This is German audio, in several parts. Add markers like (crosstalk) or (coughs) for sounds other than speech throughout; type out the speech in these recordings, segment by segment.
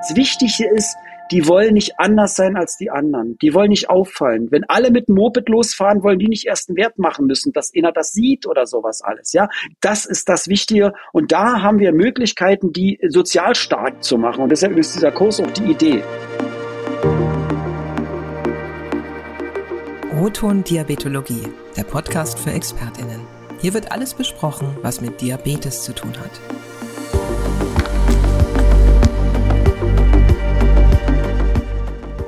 Das Wichtige ist, die wollen nicht anders sein als die anderen. Die wollen nicht auffallen. Wenn alle mit dem Moped losfahren, wollen die nicht erst einen Wert machen müssen, dass einer das sieht oder sowas alles. Ja, das ist das Wichtige. Und da haben wir Möglichkeiten, die sozial stark zu machen. Und deshalb ist dieser Kurs auch die Idee. Roton Diabetologie, der Podcast für ExpertInnen. Hier wird alles besprochen, was mit Diabetes zu tun hat.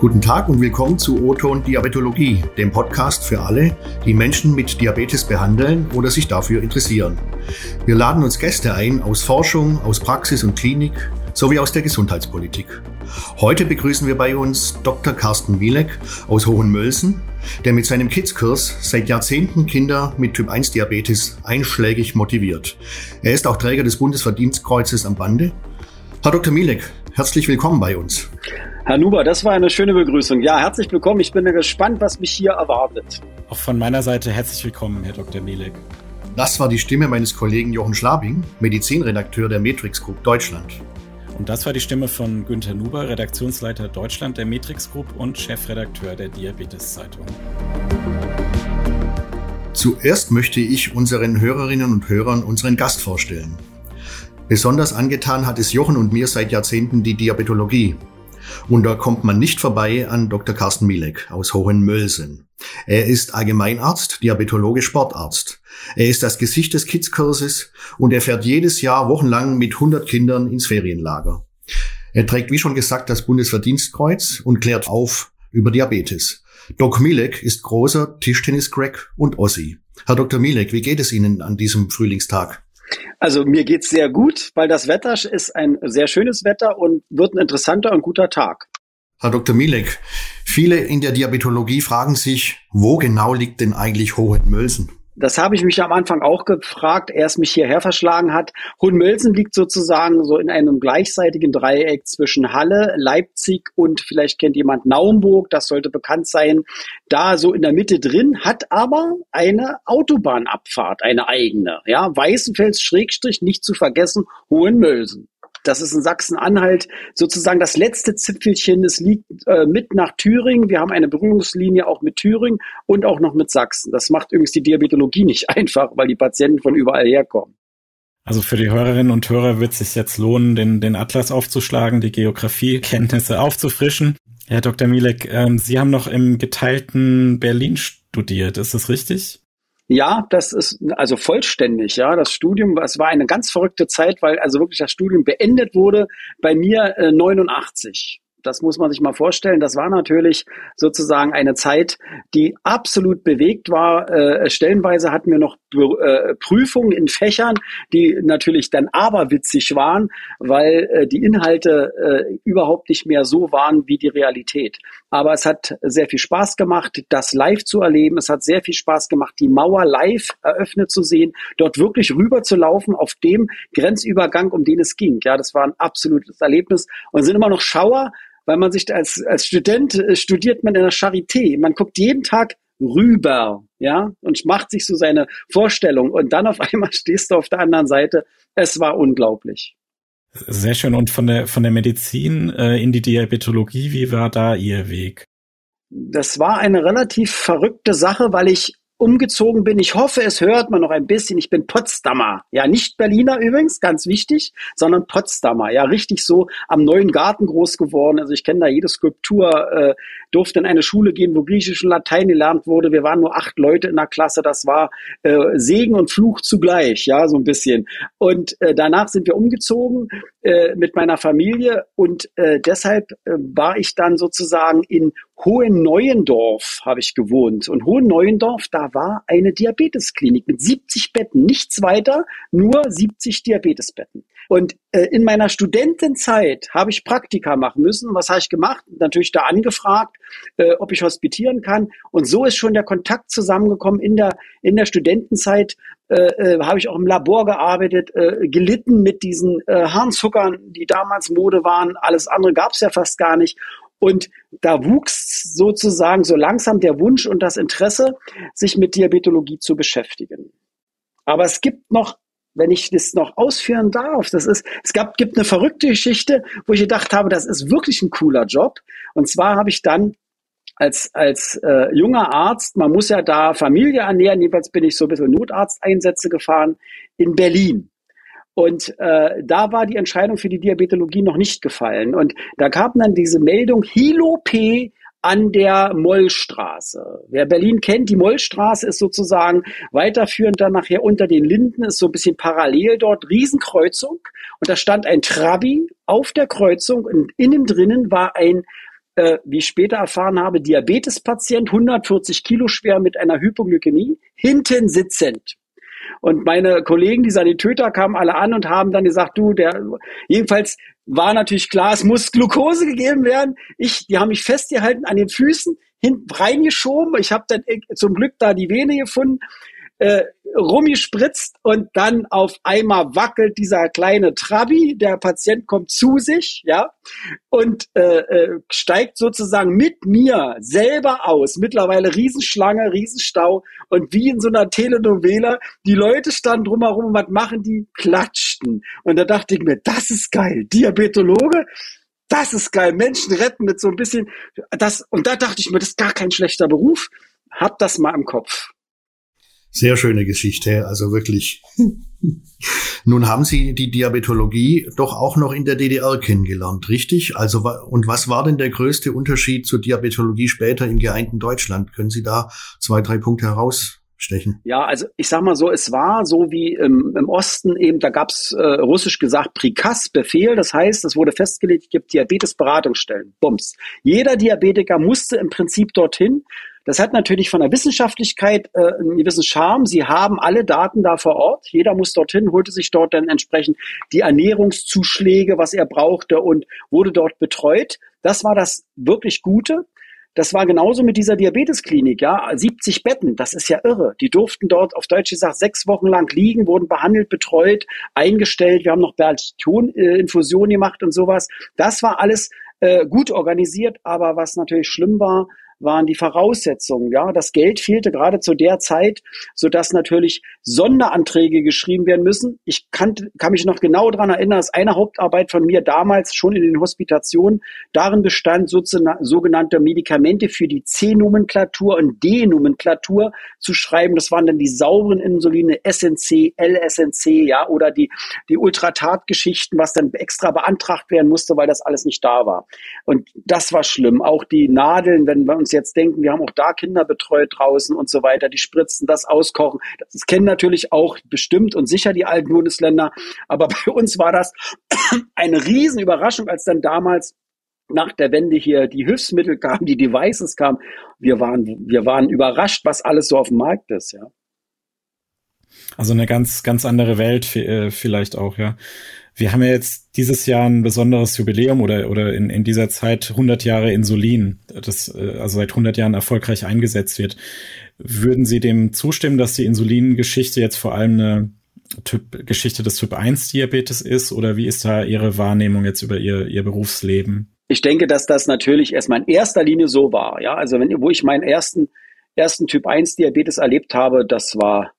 Guten Tag und willkommen zu O-Ton Diabetologie, dem Podcast für alle, die Menschen mit Diabetes behandeln oder sich dafür interessieren. Wir laden uns Gäste ein aus Forschung, aus Praxis und Klinik sowie aus der Gesundheitspolitik. Heute begrüßen wir bei uns Dr. Carsten Mielek aus Hohenmölsen, der mit seinem Kids-Kurs seit Jahrzehnten Kinder mit Typ-1-Diabetes einschlägig motiviert. Er ist auch Träger des Bundesverdienstkreuzes am Bande. Herr Dr. Mielek, herzlich willkommen bei uns. Herr Nuber, das war eine schöne Begrüßung. Ja, herzlich willkommen. Ich bin gespannt, was mich hier erwartet. Auch von meiner Seite herzlich willkommen, Herr Dr. Mielek. Das war die Stimme meines Kollegen Jochen Schlabing, Medizinredakteur der Matrix Group Deutschland. Und das war die Stimme von Günther Nuber, Redaktionsleiter Deutschland der Matrix Group und Chefredakteur der Diabetes Zeitung. Zuerst möchte ich unseren Hörerinnen und Hörern unseren Gast vorstellen. Besonders angetan hat es Jochen und mir seit Jahrzehnten die Diabetologie. Und da kommt man nicht vorbei an Dr. Carsten Mielek aus Hohenmölsen. Er ist Allgemeinarzt, Diabetologe, Sportarzt. Er ist das Gesicht des Kids-Kurses und er fährt jedes Jahr wochenlang mit 100 Kindern ins Ferienlager. Er trägt, wie schon gesagt, das Bundesverdienstkreuz und klärt auf über Diabetes. Doc Milek ist großer Tischtennis-Crack und Ossi. Herr Dr. Milek, wie geht es Ihnen an diesem Frühlingstag? Also mir geht's sehr gut, weil das Wetter ist ein sehr schönes Wetter und wird ein interessanter und guter Tag. Herr Dr. Milek, viele in der Diabetologie fragen sich, wo genau liegt denn eigentlich Hohenmölsen? Das habe ich mich am Anfang auch gefragt, er es mich hierher verschlagen hat. Hohenmölsen liegt sozusagen so in einem gleichseitigen Dreieck zwischen Halle, Leipzig und vielleicht kennt jemand Naumburg, das sollte bekannt sein. Da so in der Mitte drin, hat aber eine Autobahnabfahrt, eine eigene. Ja, Weißenfels Schrägstrich, nicht zu vergessen, Hohenmölsen. Das ist in Sachsen-Anhalt sozusagen das letzte Zipfelchen. Es liegt äh, mit nach Thüringen. Wir haben eine Berührungslinie auch mit Thüringen und auch noch mit Sachsen. Das macht übrigens die Diabetologie nicht (laughs) einfach, weil die Patienten von überall herkommen. Also für die Hörerinnen und Hörer wird es sich jetzt lohnen, den, den Atlas aufzuschlagen, die Geografiekenntnisse aufzufrischen. Herr Dr. Mielek, ähm, Sie haben noch im geteilten Berlin studiert, ist das richtig? Ja, das ist also vollständig, ja. Das Studium, es war eine ganz verrückte Zeit, weil also wirklich das Studium beendet wurde bei mir äh, 89. Das muss man sich mal vorstellen. Das war natürlich sozusagen eine Zeit, die absolut bewegt war. Äh, stellenweise hatten wir noch äh, Prüfungen in Fächern, die natürlich dann aberwitzig waren, weil äh, die Inhalte äh, überhaupt nicht mehr so waren wie die Realität. Aber es hat sehr viel Spaß gemacht, das live zu erleben. Es hat sehr viel Spaß gemacht, die Mauer live eröffnet zu sehen, dort wirklich rüber zu laufen auf dem Grenzübergang, um den es ging. Ja, das war ein absolutes Erlebnis und sind immer noch Schauer, weil man sich als, als Student äh, studiert man in der Charité. Man guckt jeden Tag rüber, ja, und macht sich so seine Vorstellung. Und dann auf (laughs) einmal stehst du auf der anderen Seite. Es war unglaublich. Sehr schön. Und von der, von der Medizin äh, in die Diabetologie, wie war da Ihr Weg? Das war eine relativ verrückte Sache, weil ich umgezogen bin. Ich hoffe, es hört man noch ein bisschen. Ich bin Potsdamer. Ja, nicht Berliner übrigens, ganz wichtig, sondern Potsdamer. Ja, richtig so am neuen Garten groß geworden. Also ich kenne da jede Skulptur, äh, durfte in eine Schule gehen, wo Griechisch und Latein gelernt wurde. Wir waren nur acht Leute in der Klasse. Das war äh, Segen und Fluch zugleich, ja, so ein bisschen. Und äh, danach sind wir umgezogen äh, mit meiner Familie und äh, deshalb äh, war ich dann sozusagen in Hohenneuendorf habe ich gewohnt. Und Hohenneuendorf, da war eine Diabetesklinik mit 70 Betten, nichts weiter, nur 70 Diabetesbetten. Und äh, in meiner Studentenzeit habe ich Praktika machen müssen. Was habe ich gemacht? Natürlich da angefragt, äh, ob ich hospitieren kann. Und so ist schon der Kontakt zusammengekommen in der, in der Studentenzeit. Äh, äh, habe ich auch im Labor gearbeitet, äh, gelitten mit diesen äh, Harnzuckern, die damals Mode waren. Alles andere gab es ja fast gar nicht. Und da wuchs sozusagen so langsam der Wunsch und das Interesse, sich mit Diabetologie zu beschäftigen. Aber es gibt noch wenn ich das noch ausführen darf. Das ist, es gab, gibt eine verrückte Geschichte, wo ich gedacht habe, das ist wirklich ein cooler Job. Und zwar habe ich dann als, als äh, junger Arzt, man muss ja da Familie ernähren, jedenfalls bin ich so ein bisschen Notarzteinsätze gefahren in Berlin. Und äh, da war die Entscheidung für die Diabetologie noch nicht gefallen. Und da kam dann diese Meldung, Hilo P an der Mollstraße. Wer Berlin kennt, die Mollstraße ist sozusagen weiterführend dann nachher unter den Linden, ist so ein bisschen parallel dort, Riesenkreuzung. Und da stand ein Trabi auf der Kreuzung und innen drinnen war ein äh, wie ich später erfahren habe, Diabetespatient, 140 Kilo schwer mit einer Hypoglykämie, hinten sitzend. Und meine Kollegen, die Sanitäter, kamen alle an und haben dann gesagt, du, der, jedenfalls war natürlich klar, es muss Glucose gegeben werden. Ich, die haben mich festgehalten an den Füßen, hinten reingeschoben. Ich habe dann äh, zum Glück da die Vene gefunden äh, rumgespritzt und dann auf einmal wackelt dieser kleine Trabi, der Patient kommt zu sich, ja, und äh, äh, steigt sozusagen mit mir selber aus. Mittlerweile Riesenschlange, Riesenstau und wie in so einer Telenovela, die Leute standen drumherum und was machen die? Klatschten. Und da dachte ich mir, das ist geil. Diabetologe, das ist geil. Menschen retten mit so ein bisschen, das, und da dachte ich mir, das ist gar kein schlechter Beruf. Hab das mal im Kopf. Sehr schöne Geschichte, also wirklich. (laughs) Nun haben Sie die Diabetologie doch auch noch in der DDR kennengelernt, richtig? Also und was war denn der größte Unterschied zur Diabetologie später im geeinten Deutschland? Können Sie da zwei, drei Punkte herausstechen? Ja, also ich sag mal so, es war so wie im, im Osten eben, da gab's äh, russisch gesagt Prikaz, Befehl, das heißt, es wurde festgelegt, es gibt Diabetesberatungsstellen. Bums. Jeder Diabetiker musste im Prinzip dorthin das hat natürlich von der Wissenschaftlichkeit äh, einen gewissen Charme. Sie haben alle Daten da vor Ort. Jeder muss dorthin, holte sich dort dann entsprechend die Ernährungszuschläge, was er brauchte und wurde dort betreut. Das war das wirklich Gute. Das war genauso mit dieser Diabetesklinik, ja. 70 Betten, das ist ja irre. Die durften dort auf Deutsch gesagt sechs Wochen lang liegen, wurden behandelt, betreut, eingestellt. Wir haben noch Bergtion-Infusion gemacht und sowas. Das war alles äh, gut organisiert, aber was natürlich schlimm war, waren die Voraussetzungen. Ja, das Geld fehlte gerade zu der Zeit, so dass natürlich Sonderanträge geschrieben werden müssen. Ich kann, kann mich noch genau daran erinnern, dass eine Hauptarbeit von mir damals schon in den Hospitationen darin bestand, sogenannte Medikamente für die C-Nomenklatur und D-Nomenklatur zu schreiben. Das waren dann die sauberen Insuline SNC, LSNC, ja, oder die, die Ultratat-Geschichten, was dann extra beantragt werden musste, weil das alles nicht da war. Und das war schlimm. Auch die Nadeln, wenn wir uns uns jetzt denken, wir haben auch da Kinder betreut draußen und so weiter, die spritzen, das auskochen. Das kennen natürlich auch bestimmt und sicher die alten Bundesländer. Aber (laughs) bei uns war das (coughs) eine Riesenüberraschung, als dann damals nach der Wende hier die Hilfsmittel kamen, die Devices kamen. Wir waren, wir waren überrascht, was alles so auf dem Markt ist, ja. Also eine ganz, ganz andere Welt äh, vielleicht auch, ja. Wir haben ja jetzt dieses Jahr ein besonderes Jubiläum oder, oder in, in dieser Zeit 100 Jahre Insulin, das äh, also seit 100 Jahren erfolgreich eingesetzt wird. Würden Sie dem zustimmen, dass die Insulingeschichte jetzt vor allem eine typ, Geschichte des Typ 1 Diabetes ist oder wie ist da Ihre Wahrnehmung jetzt über Ihr, Ihr Berufsleben? Ich denke, dass das natürlich erstmal in erster Linie so war. Ja, also wenn, wo ich meinen ersten, ersten Typ 1 Diabetes erlebt habe, das war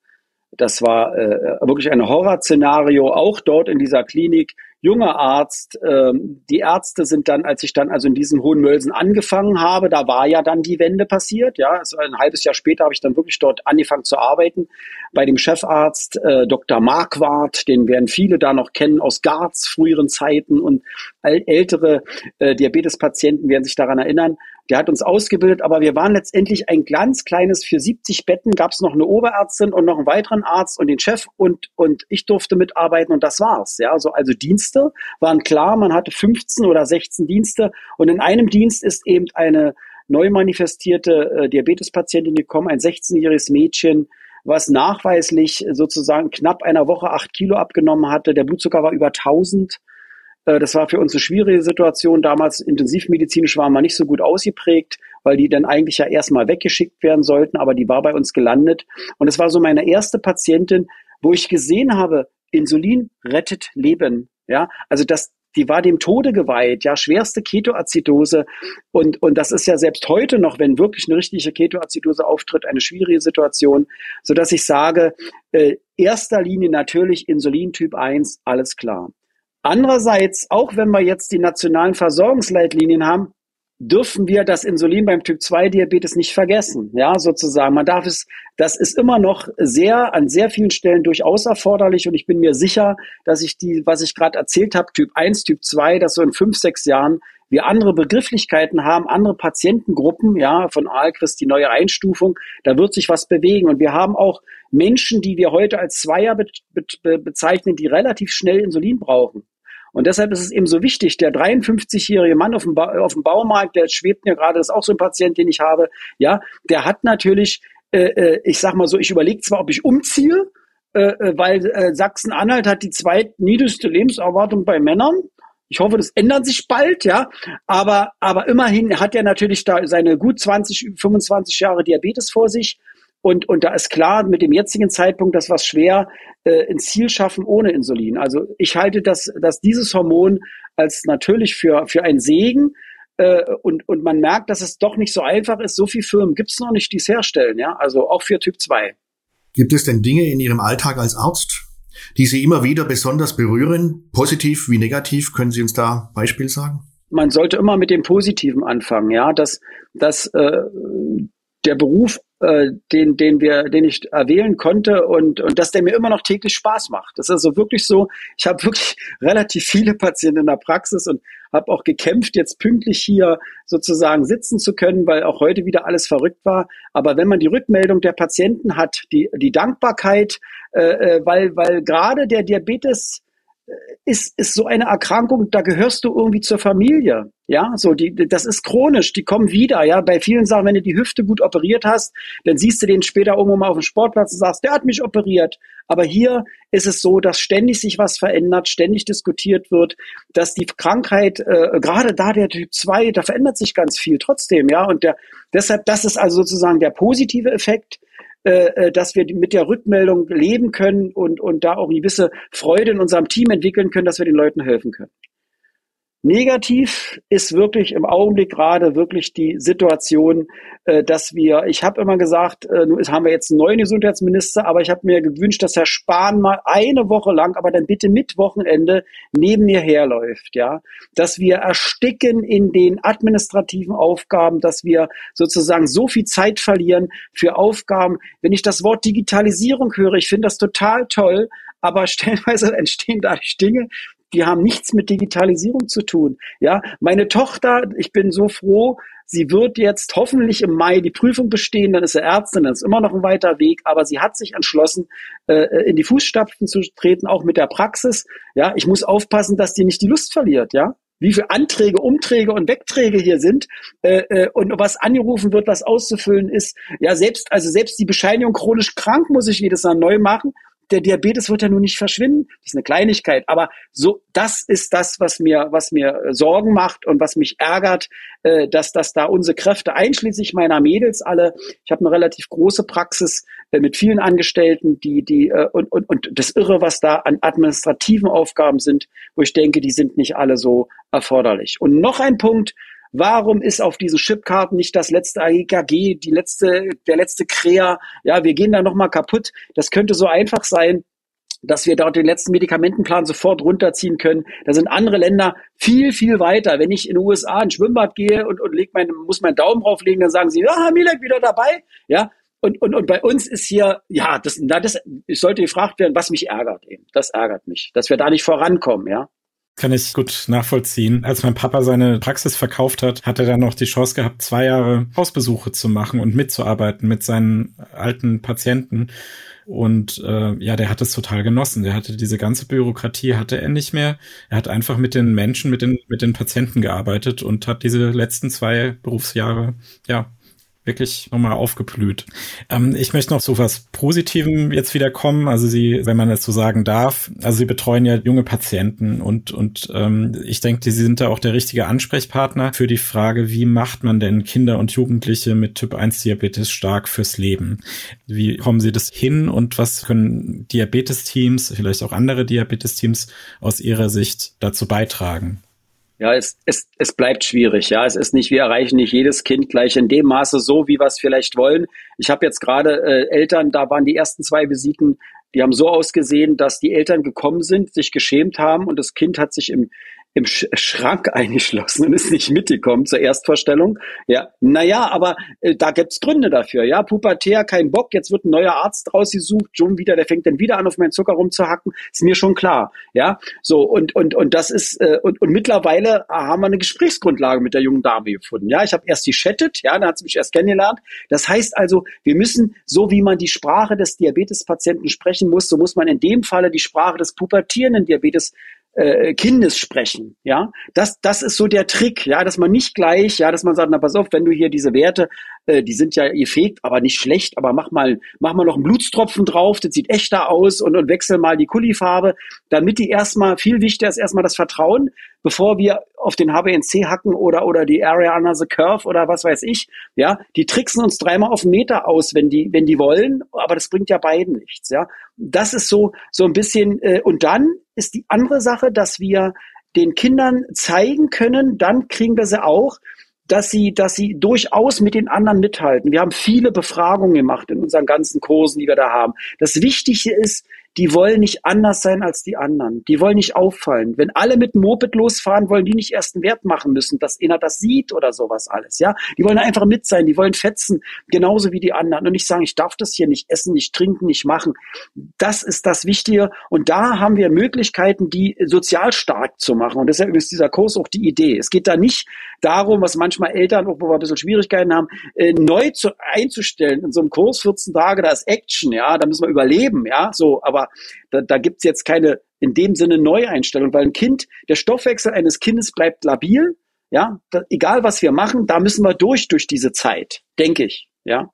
das war äh, wirklich ein Horrorszenario, auch dort in dieser Klinik junger Arzt. Ähm, die Ärzte sind dann, als ich dann also in diesem Hohen Mölsen angefangen habe, da war ja dann die Wende passiert. Ja, also ein halbes Jahr später habe ich dann wirklich dort angefangen zu arbeiten bei dem Chefarzt äh, Dr. Marquardt, den werden viele da noch kennen aus Garz früheren Zeiten und ältere äh, Diabetespatienten werden sich daran erinnern. Der hat uns ausgebildet, aber wir waren letztendlich ein ganz kleines, für 70 Betten gab es noch eine Oberärztin und noch einen weiteren Arzt und den Chef und, und ich durfte mitarbeiten und das war's. Ja, also, also Dienste waren klar, man hatte 15 oder 16 Dienste und in einem Dienst ist eben eine neu manifestierte äh, Diabetespatientin gekommen, ein 16-jähriges Mädchen, was nachweislich sozusagen knapp einer Woche acht Kilo abgenommen hatte. Der Blutzucker war über 1000 äh, das war für uns eine schwierige Situation. Damals intensivmedizinisch waren wir nicht so gut ausgeprägt, weil die dann eigentlich ja erstmal weggeschickt werden sollten, aber die war bei uns gelandet. Und es war so meine erste Patientin, wo ich gesehen habe, Insulin rettet Leben. Ja, also das, die war dem Tode geweiht, ja, schwerste Ketoazidose. Und, und das ist ja selbst heute noch, wenn wirklich eine richtige Ketoazidose auftritt, eine schwierige Situation, so dass ich sage, äh, erster Linie natürlich Insulin Typ 1, alles klar. Andererseits, auch wenn wir jetzt die nationalen Versorgungsleitlinien haben, dürfen wir das Insulin beim Typ 2 Diabetes nicht vergessen. Ja, sozusagen. Man darf es, das ist immer noch sehr, an sehr vielen Stellen durchaus erforderlich und ich bin mir sicher, dass ich die, was ich gerade erzählt habe, Typ 1, Typ 2, dass so in fünf, sechs Jahren wir andere Begrifflichkeiten haben, andere Patientengruppen, ja, von Alcris die neue Einstufung, da wird sich was bewegen und wir haben auch Menschen, die wir heute als Zweier be be bezeichnen, die relativ schnell Insulin brauchen. Und deshalb ist es eben so wichtig, der 53-jährige Mann auf dem, ba auf dem Baumarkt, der schwebt mir gerade, das ist auch so ein Patient, den ich habe, ja, der hat natürlich, äh, äh ich sag mal so, ich überlege zwar, ob ich umziehe, äh, äh, weil äh, Sachsen-Anhalt hat die zweitniedrigste Lebenserwartung bei Männern. Ich hoffe, das ändert sich bald, ja. Aber, aber immerhin hat er natürlich da seine gut 20, 25 Jahre Diabetes vor sich. Und, und da ist klar, mit dem jetzigen Zeitpunkt, das was schwer äh, ins Ziel schaffen ohne Insulin. Also ich halte das, dass dieses Hormon als natürlich für, für ein Segen äh, und, und man merkt, dass es doch nicht so einfach ist. So viele Firmen gibt es noch nicht, die es herstellen, ja. Also auch für Typ 2. Gibt es denn Dinge in Ihrem Alltag als Arzt, die Sie immer wieder besonders berühren? Positiv wie negativ? Können Sie uns da Beispiel sagen? Man sollte immer mit dem Positiven anfangen, ja, dass, dass äh, der Beruf äh, den, den wir, den ich erwählen konnte und, und dass der mir immer noch täglich Spaß macht. Das ist also wirklich so, ich habe wirklich (laughs) relativ viele Patienten in der Praxis und habe auch gekämpft, jetzt pünktlich hier sozusagen sitzen zu können, weil auch heute wieder alles verrückt war. Aber wenn man die Rückmeldung der Patienten hat, die, die Dankbarkeit, äh, äh weil, weil gerade der Diabetes ist, ist so eine Erkrankung, da gehörst du irgendwie zur Familie. Ja, so die, das ist chronisch, die kommen wieder. Ja, bei vielen Sachen, wenn du die Hüfte gut operiert hast, dann siehst du den später irgendwo mal auf dem Sportplatz und sagst, der hat mich operiert. Aber hier ist es so, dass ständig sich was verändert, ständig diskutiert wird, dass die Krankheit, äh, gerade da der Typ 2, da verändert sich ganz viel trotzdem. Ja, und der, deshalb, das ist also sozusagen der positive Effekt äh, äh, dass wir mit der Rückmeldung leben können und, und da auch eine gewisse Freude in unserem Team entwickeln können, dass wir den Leuten helfen können. Negativ ist wirklich im Augenblick gerade wirklich die Situation, äh, dass wir, ich habe immer gesagt, äh, nun haben wir jetzt einen neuen Gesundheitsminister, aber ich habe mir gewünscht, dass Herr Spahn mal eine Woche lang, aber dann bitte mit Wochenende neben mir herläuft, ja, dass wir ersticken in den administrativen Aufgaben, dass wir sozusagen so viel Zeit verlieren für Aufgaben. Wenn ich das Wort Digitalisierung höre, ich finde das total toll, aber (laughs) stellenweise entstehen dadurch Dinge, die haben nichts mit Digitalisierung zu tun. Ja, meine Tochter, ich bin so froh, sie wird jetzt hoffentlich im Mai die Prüfung bestehen, dann ist sie Ärztin, dann ist immer noch ein weiter Weg, aber sie hat sich entschlossen, äh, in die Fußstapfen zu treten, auch mit der Praxis. Ja, ich muss aufpassen, dass die nicht die Lust verliert, ja wie viele Anträge, Umträge und Wegträge hier sind äh, äh, und was angerufen wird, was auszufüllen ist. Ja, selbst also selbst die Bescheinigung chronisch krank muss ich jedes Mal neu machen der Diabetes wird ja nun nicht verschwinden. Das ist eine Kleinigkeit. Aber so, das ist das, was mir, was mir äh, Sorgen macht und was mich ärgert, äh, dass, dass da unsere Kräfte, einschließlich meiner Mädels alle, ich habe eine relativ große Praxis äh, mit vielen Angestellten, die, die, äh, und, und, und das Irre, was da an administrativen Aufgaben sind, wo ich denke, die sind nicht alle so erforderlich. Und noch ein Punkt, Warum ist auf diesen Chipkarten nicht das letzte AEKG, die letzte, der letzte Krea? Ja, wir gehen da nochmal kaputt. Das könnte so einfach sein, dass wir dort den letzten Medikamentenplan sofort runterziehen können. Da sind andere Länder viel, viel weiter. Wenn ich in den USA ins Schwimmbad gehe und, und leg mein, muss meinen Daumen drauflegen, dann sagen sie, ja, Milek wieder dabei. Ja, und, und, und bei uns ist hier, ja, das, das, ich sollte gefragt werden, was mich ärgert eben. Das ärgert mich, dass wir da nicht vorankommen, ja. Kann ich gut nachvollziehen. Als mein Papa seine Praxis verkauft hat, hat er dann noch die Chance gehabt, zwei Jahre Hausbesuche zu machen und mitzuarbeiten mit seinen alten Patienten. Und äh, ja, der hat es total genossen. Der hatte diese ganze Bürokratie hatte er nicht mehr. Er hat einfach mit den Menschen, mit den mit den Patienten gearbeitet und hat diese letzten zwei Berufsjahre ja wirklich nochmal aufgeblüht. Ähm, ich möchte noch zu was Positivem jetzt wieder kommen. Also Sie, wenn man es so sagen darf, also Sie betreuen ja junge Patienten und, und ähm, ich denke, Sie sind da auch der richtige Ansprechpartner für die Frage, wie macht man denn Kinder und Jugendliche mit Typ 1 Diabetes stark fürs Leben? Wie kommen Sie das hin und was können Diabetes-Teams, vielleicht auch andere Diabetes-Teams aus Ihrer Sicht dazu beitragen? Ja, es, es, es bleibt schwierig. Ja, es ist nicht, wir erreichen nicht jedes Kind gleich in dem Maße so, wie wir es vielleicht wollen. Ich habe jetzt gerade äh, Eltern, da waren die ersten zwei Visiten, die haben so ausgesehen, dass die Eltern gekommen sind, sich geschämt haben und das Kind hat sich im im Sch Schrank (laughs) eingeschlossen und ist nicht mitgekommen zur Erstvorstellung. Ja, naja, aber äh, da gibt's Gründe dafür. Ja, pubertär, kein Bock, jetzt wird ein neuer Arzt rausgesucht, schon wieder, der fängt dann wieder an, auf meinen Zucker rumzuhacken. Ist mir schon klar. Ja, so und und und das ist äh, und und mittlerweile haben wir eine Gesprächsgrundlage mit der jungen Dame gefunden. Ja, ich habe erst die chattet, ja, da hat sie mich erst kennengelernt. Das heißt also, wir müssen so wie man die Sprache des Diabetespatienten sprechen muss, so muss man in dem Falle die Sprache des pubertierenden Diabetes äh, Kindes sprechen, ja, das, das ist so der Trick, ja, dass man nicht gleich, ja, dass man sagt, na pass auf, wenn du hier diese Werte, äh, die sind ja gefegt, aber nicht schlecht, aber mach mal, mach mal noch einen Blutstropfen drauf, das sieht echter aus und, und wechsel mal die Kullifarbe, damit die erstmal, viel wichtiger ist erstmal das Vertrauen, bevor wir auf den HBNC hacken oder, oder die Area Under the Curve oder was weiß ich, ja, die tricksen uns dreimal auf den Meter aus, wenn die, wenn die wollen, aber das bringt ja beiden nichts, ja. Das ist so, so ein bisschen, äh, und dann ist die andere Sache, dass wir den Kindern zeigen können, dann kriegen wir sie auch, dass sie, dass sie durchaus mit den anderen mithalten. Wir haben viele Befragungen gemacht in unseren ganzen Kursen, die wir da haben. Das Wichtige ist, die wollen nicht anders sein als die anderen. Die wollen nicht auffallen. Wenn alle mit dem Moped losfahren, wollen die nicht erst einen Wert machen müssen, dass einer das sieht oder sowas alles, ja. Die wollen einfach mit sein, die wollen fetzen, genauso wie die anderen. Und nicht sagen, ich darf das hier nicht essen, nicht trinken, nicht machen. Das ist das Wichtige. Und da haben wir Möglichkeiten, die sozial stark zu machen. Und deshalb ist dieser Kurs auch die Idee. Es geht da nicht darum, was manchmal Eltern, auch wo wir ein bisschen Schwierigkeiten haben, äh, neu zu, einzustellen. In so einem Kurs 14 Tage, da ist Action, ja, da müssen wir überleben, ja, so, aber da, da gibt's jetzt keine in dem Sinne Neueinstellung, weil ein Kind, der Stoffwechsel eines Kindes bleibt labil, ja, da, egal was wir machen, da müssen wir durch, durch diese Zeit, denke ich, ja.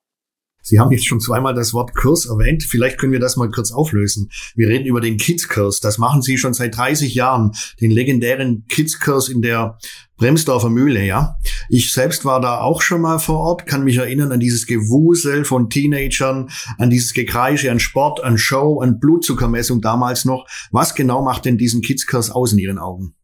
Sie haben jetzt schon zweimal das Wort Kurs erwähnt. Vielleicht können wir das mal kurz auflösen. Wir reden über den Kids-Kurs. Das machen Sie schon seit 30 Jahren. Den legendären Kids-Kurs in der Bremsdorfer Mühle, ja. Ich selbst war da auch schon mal vor Ort, kann mich erinnern an dieses Gewusel von Teenagern, an dieses Gekreische, an Sport, an Show, an Blutzuckermessung damals noch. Was genau macht denn diesen Kids-Kurs aus in Ihren Augen?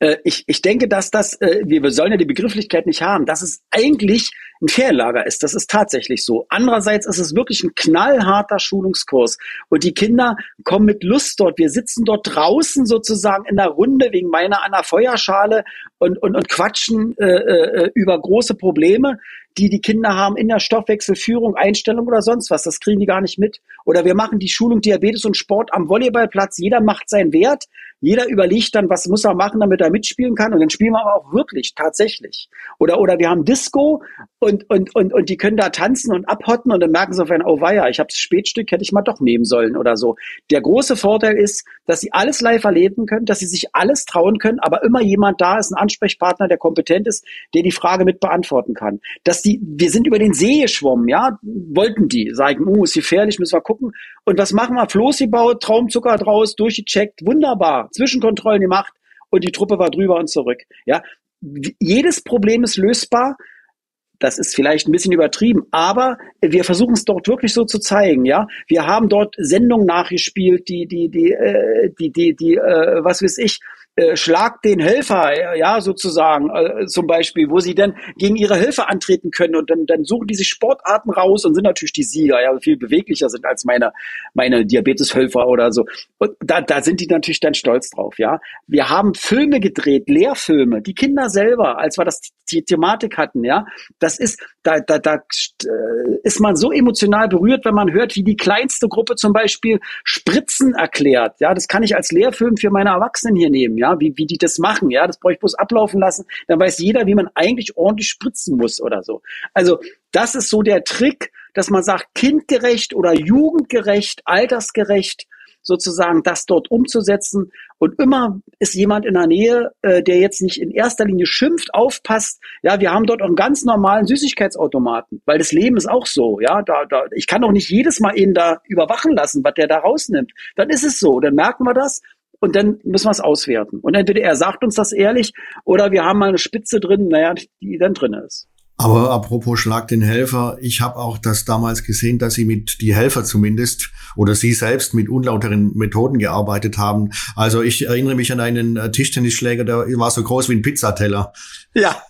Äh, ich, ich denke, dass das, äh, wir, wir sollen ja die Begrifflichkeit nicht haben, dass es eigentlich ein Ferienlager ist. Das ist tatsächlich so. Andererseits ist es wirklich ein knallharter Schulungskurs. Und die Kinder kommen mit Lust dort. Wir sitzen dort draußen sozusagen in der Runde wegen meiner an der Feuerschale und, und, und quatschen äh, äh, über große Probleme die die Kinder haben in der Stoffwechselführung, Einstellung oder sonst was. Das kriegen die gar nicht mit. Oder wir machen die Schulung Diabetes und Sport am Volleyballplatz. Jeder macht seinen Wert. Jeder überlegt dann, was muss er machen, damit er mitspielen kann. Und dann spielen wir aber auch wirklich, tatsächlich. Oder, oder wir haben Disco und, und, und, und die können da tanzen und abhotten und dann merken sie auf ein, oh weia, ich habe Spätstück, hätte ich mal doch nehmen sollen oder so. Der große Vorteil ist, dass sie alles live erleben können, dass sie sich alles trauen können, aber immer jemand da ist, ein Ansprechpartner, der kompetent ist, der die Frage mit beantworten kann. Dass die, wir sind über den See geschwommen, ja, wollten die, sagen, uh, ist gefährlich, müssen wir gucken. Und was machen wir? Floß gebaut, Traumzucker draus, durchgecheckt, wunderbar, Zwischenkontrollen gemacht und die Truppe war drüber und zurück. Ja, jedes Problem ist lösbar. Das ist vielleicht ein bisschen übertrieben, aber wir versuchen es dort wirklich so zu zeigen. Ja, wir haben dort Sendungen nachgespielt, die, die, die, äh, die, die, die, äh, was weiß ich, äh, schlag den Helfer, ja, sozusagen, äh, zum Beispiel, wo sie dann gegen ihre Helfer antreten können und dann, dann suchen die sich Sportarten raus und sind natürlich die Sieger, ja, viel beweglicher sind als meine, meine Diabeteshelfer oder so. Und da, da sind die natürlich dann stolz drauf, ja. Wir haben Filme gedreht, Lehrfilme, die Kinder selber, als wir das die Thematik hatten, ja. Das ist, da, da, da äh, ist man so emotional berührt, wenn man hört, wie die kleinste Gruppe zum Beispiel Spritzen erklärt, ja. Das kann ich als Lehrfilm für meine Erwachsenen hier nehmen, ja wie, wie die das machen, ja, das brauche ich bloß ablaufen lassen, dann weiß jeder, wie man eigentlich ordentlich spritzen muss oder so. Also das ist so der Trick, dass man sagt, kindgerecht oder jugendgerecht, altersgerecht, sozusagen das dort umzusetzen. Und immer ist jemand in der Nähe, äh, der jetzt nicht in erster Linie schimpft, aufpasst. Ja, wir haben dort auch einen ganz normalen Süßigkeitsautomaten, weil das Leben ist auch so. Ja, da, da, ich kann doch nicht jedes Mal ihn da überwachen lassen, was der da rausnimmt. Dann ist es so. Dann merken wir das und dann müssen wir es auswerten. Und entweder er sagt uns das ehrlich oder wir haben mal eine Spitze drin, naja, die dann drin ist. Aber apropos Schlag den Helfer, ich habe auch das damals gesehen, dass Sie mit die Helfer zumindest oder Sie selbst mit unlauteren Methoden gearbeitet haben. Also ich erinnere mich an einen äh, Tischtennisschläger, der war so groß wie ein Pizzateller. Ja,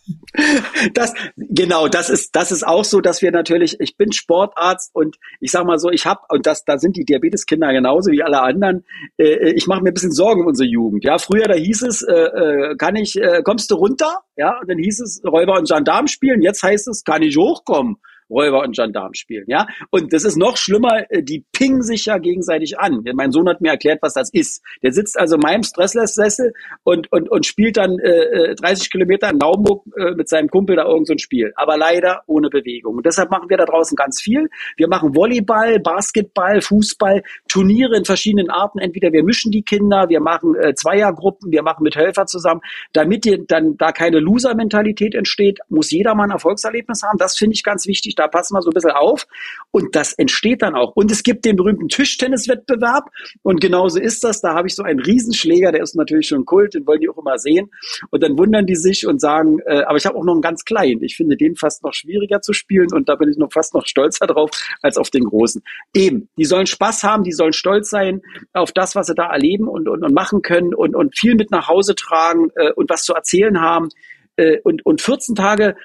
das genau, das ist das ist auch so, dass wir natürlich. Ich bin Sportarzt und ich sag mal so, ich habe und das da sind die Diabeteskinder genauso wie alle anderen. Äh, ich mache mir ein bisschen Sorgen um unsere Jugend. Ja, früher da hieß es, äh, äh kann ich, äh, kommst du runter? Ja, und dann hieß es Räuber und Gendarm spielen. Jetzt heißt es, kann ich hochkommen? Räuber und Gendarm spielen, ja. Und das ist noch schlimmer, äh, die pingen sich ja gegenseitig an. Mein Sohn hat mir erklärt, was das ist. Der sitzt also in meinem Stressless-Sessel und, und, und spielt dann äh, 30 äh, Kilometer in Naumburg äh, mit seinem Kumpel da irgend so ein Spiel. Aber leider ohne Bewegung. Und deshalb machen wir da draußen ganz viel. Wir machen Volleyball, Basketball, Fußball, Turniere in verschiedenen Arten. Entweder wir mischen die Kinder, wir machen äh, Zweiergruppen, wir machen mit Helfer zusammen. Damit die, dann da keine Loser-Mentalität entsteht, muss jeder mal ein Erfolgserlebnis haben. Das finde ich ganz wichtig da passen wir so ein bisschen auf. Und das entsteht dann auch. Und es gibt den berühmten Tischtenniswettbewerb. Und genauso ist das. Da habe ich so einen Riesenschläger, der ist natürlich schon Kult, den wollen die auch immer sehen. Und dann wundern die sich und sagen, äh, aber ich habe auch noch einen ganz kleinen. Ich finde den fast noch schwieriger zu spielen und da bin ich noch fast noch stolzer drauf als auf den großen. Eben, die sollen Spaß haben, die sollen stolz sein auf das, was sie da erleben und, und, und machen können und, und viel mit nach Hause tragen äh, und was zu erzählen haben. Äh, und, und 14 Tage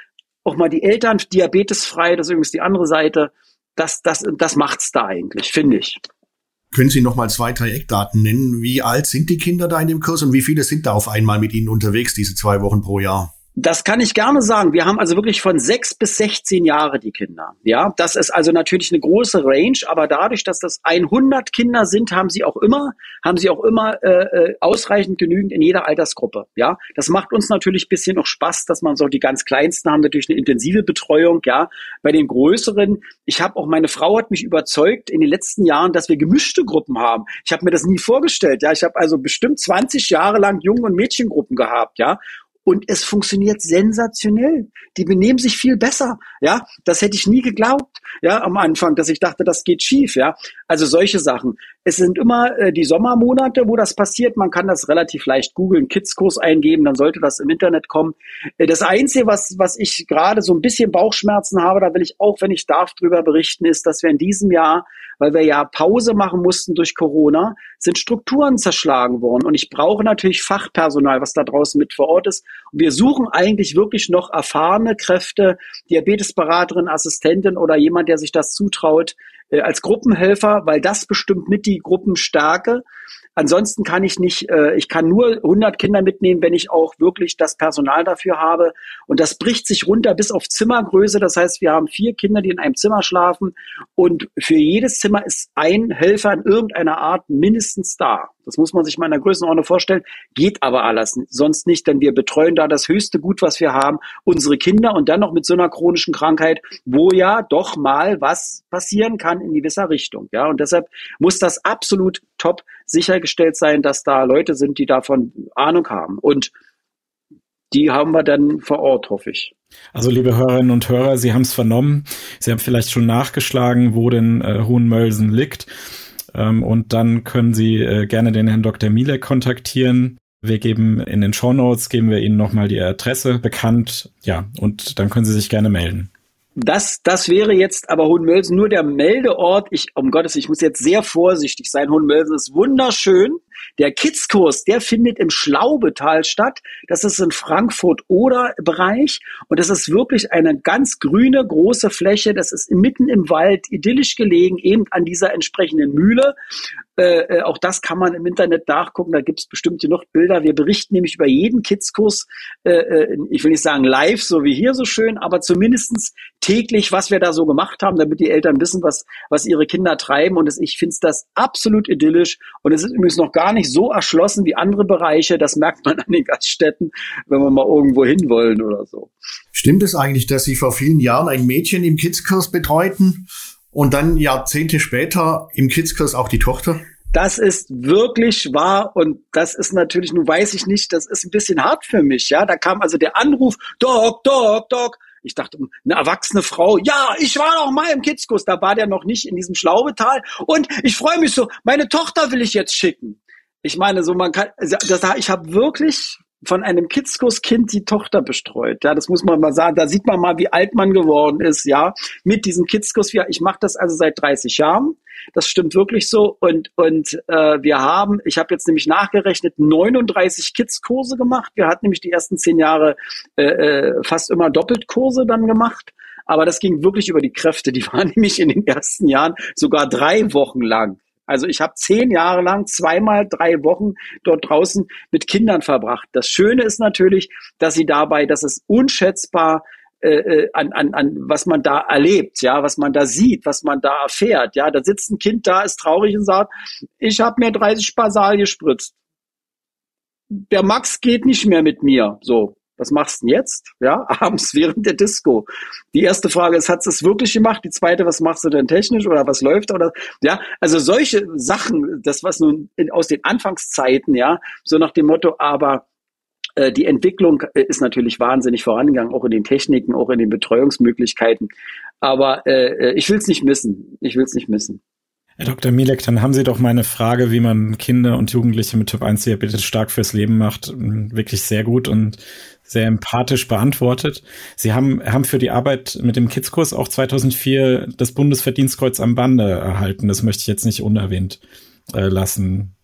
auch mal die Eltern diabetesfrei, das ist übrigens die andere Seite. Das, das, das macht's da eigentlich, finde ich. Können Sie noch mal zwei, drei Eckdaten nennen? Wie alt sind die Kinder da in dem Kurs und wie viele sind da auf einmal mit Ihnen unterwegs, diese zwei Wochen pro Jahr? Das kann ich gerne sagen. Wir haben also wirklich von sechs bis 16 Jahre die Kinder. Ja, das ist also natürlich eine große Range, aber dadurch, dass das 100 Kinder sind, haben sie auch immer, haben sie auch immer äh, äh, ausreichend genügend in jeder Altersgruppe. Ja, das macht uns natürlich bisschen noch Spaß, dass man so die ganz Kleinsten haben natürlich eine intensive Betreuung. Ja, bei den Größeren, ich habe auch meine Frau hat mich überzeugt in den letzten Jahren, dass wir gemischte Gruppen haben. Ich habe mir das nie vorgestellt. Ja, ich habe also bestimmt 20 Jahre lang Jungen- und Mädchengruppen gehabt. Ja, und es funktioniert sensationell. Die benehmen sich viel besser. Ja, das hätte ich nie geglaubt. Ja, am Anfang, dass ich dachte, das geht schief. Ja, also solche Sachen. Es sind immer äh, die Sommermonate, wo das passiert. Man kann das relativ leicht googeln, Kidskurs eingeben, dann sollte das im Internet kommen. Äh, das Einzige, was, was ich gerade so ein bisschen Bauchschmerzen habe, da will ich auch, wenn ich darf, drüber berichten, ist, dass wir in diesem Jahr, weil wir ja Pause machen mussten durch Corona, sind Strukturen zerschlagen worden. Und ich brauche natürlich Fachpersonal, was da draußen mit vor Ort ist. Und wir suchen eigentlich wirklich noch erfahrene Kräfte, Diabetesberaterin, Assistentin oder jemand, der sich das zutraut, äh, als Gruppenhelfer, weil das bestimmt mit die Gruppenstärke. Ansonsten kann ich nicht, äh, ich kann nur 100 Kinder mitnehmen, wenn ich auch wirklich das Personal dafür habe. Und das bricht sich runter bis auf Zimmergröße. Das heißt, wir haben vier Kinder, die in einem Zimmer schlafen. Und für jedes Zimmer ist ein Helfer in irgendeiner Art mindestens da. Das muss man sich mal in der Größenordnung vorstellen. Geht aber alles sonst nicht, denn wir betreuen da das höchste Gut, was wir haben, unsere Kinder und dann noch mit so einer chronischen Krankheit, wo ja doch mal was passieren kann in gewisser Richtung. Ja, und deshalb muss das absolut top sichergestellt sein, dass da Leute sind, die davon Ahnung haben. Und die haben wir dann vor Ort, hoffe ich. Also liebe Hörerinnen und Hörer, Sie haben es vernommen. Sie haben vielleicht schon nachgeschlagen, wo denn äh, Hohenmölsen liegt. Ähm, und dann können Sie äh, gerne den Herrn Dr. Mielek kontaktieren. Wir geben in den Show Notes, geben wir Ihnen nochmal die Adresse bekannt. Ja, und dann können Sie sich gerne melden. Das, das wäre jetzt aber Hohenmölsen nur der Meldeort. Ich, um Gottes, ich muss jetzt sehr vorsichtig sein. Hohenmölsen ist wunderschön. Der Kitzkurs, der findet im Schlaubetal statt. Das ist in Frankfurt-Oder-Bereich. Und das ist wirklich eine ganz grüne, große Fläche. Das ist mitten im Wald, idyllisch gelegen, eben an dieser entsprechenden Mühle. Äh, äh, auch das kann man im Internet nachgucken, da gibt es bestimmt genug Bilder. Wir berichten nämlich über jeden Kids-Kurs, äh, äh, ich will nicht sagen live, so wie hier so schön, aber zumindestens täglich, was wir da so gemacht haben, damit die Eltern wissen, was, was ihre Kinder treiben. Und das, ich finde das absolut idyllisch. Und es ist übrigens noch gar nicht so erschlossen wie andere Bereiche. Das merkt man an den Gaststätten, wenn wir mal irgendwo hinwollen oder so. Stimmt es eigentlich, dass Sie vor vielen Jahren ein Mädchen im Kids-Kurs betreuten? Und dann Jahrzehnte später im Kids-Kurs auch die Tochter? das ist wirklich wahr und das ist natürlich, nun weiß ich nicht, das ist ein bisschen hart für mich, ja. Da kam also der Anruf, Doc, Doc, Doc. Ich dachte, eine erwachsene Frau, ja, ich war noch mal im Kitzkurs, da war der noch nicht in diesem Schlaubetal und ich freue mich so, meine Tochter will ich jetzt schicken. Ich meine, so man kann, das, ich habe wirklich von einem Kitzkurs-Kind die Tochter bestreut. Ja, das muss man mal sagen. Da sieht man mal, wie alt man geworden ist, ja, mit diesem Kitzkurs. Ich mache das also seit 30 Jahren. Das stimmt wirklich so. Und, und äh, wir haben, ich habe jetzt nämlich nachgerechnet, 39 Kids-Kurse gemacht. Wir hatten nämlich die ersten zehn Jahre äh, äh, fast immer Doppeltkurse dann gemacht. Aber das ging wirklich über die Kräfte. Die waren (laughs) nämlich in den ersten Jahren sogar drei Wochen lang. Also ich habe zehn Jahre lang zweimal drei Wochen dort draußen mit Kindern verbracht. Das Schöne ist natürlich, dass sie dabei, das ist unschätzbar, äh, äh, an, an, an was man da erlebt, ja, was man da sieht, was man da erfährt. Ja, da sitzt ein Kind da, ist traurig und sagt, ich habe mir 30 Basal gespritzt. Der Max geht nicht mehr mit mir. So, was machst du denn jetzt? Ja, (laughs) abends während der Disco. Die erste Frage ist, hat es wirklich gemacht? Die zweite, was machst du denn technisch oder was läuft oder ja, also solche Sachen, das was nun in, aus den Anfangszeiten, ja, so nach dem Motto, aber äh, die Entwicklung äh, ist natürlich wahnsinnig vorangegangen, auch in den Techniken, auch in den Betreuungsmöglichkeiten. Aber äh, äh ich will es nicht missen. Ich will es nicht missen. Herr Dr. Milek, dann haben Sie doch meine Frage, wie man Kinder und Jugendliche mit Typ 1 Diabetes stark fürs Leben macht, wirklich sehr gut und sehr empathisch beantwortet. Sie haben, haben für die Arbeit mit dem Kids-Kurs auch 2004 das Bundesverdienstkreuz am Bande erhalten. Das möchte ich jetzt nicht unerwähnt äh, lassen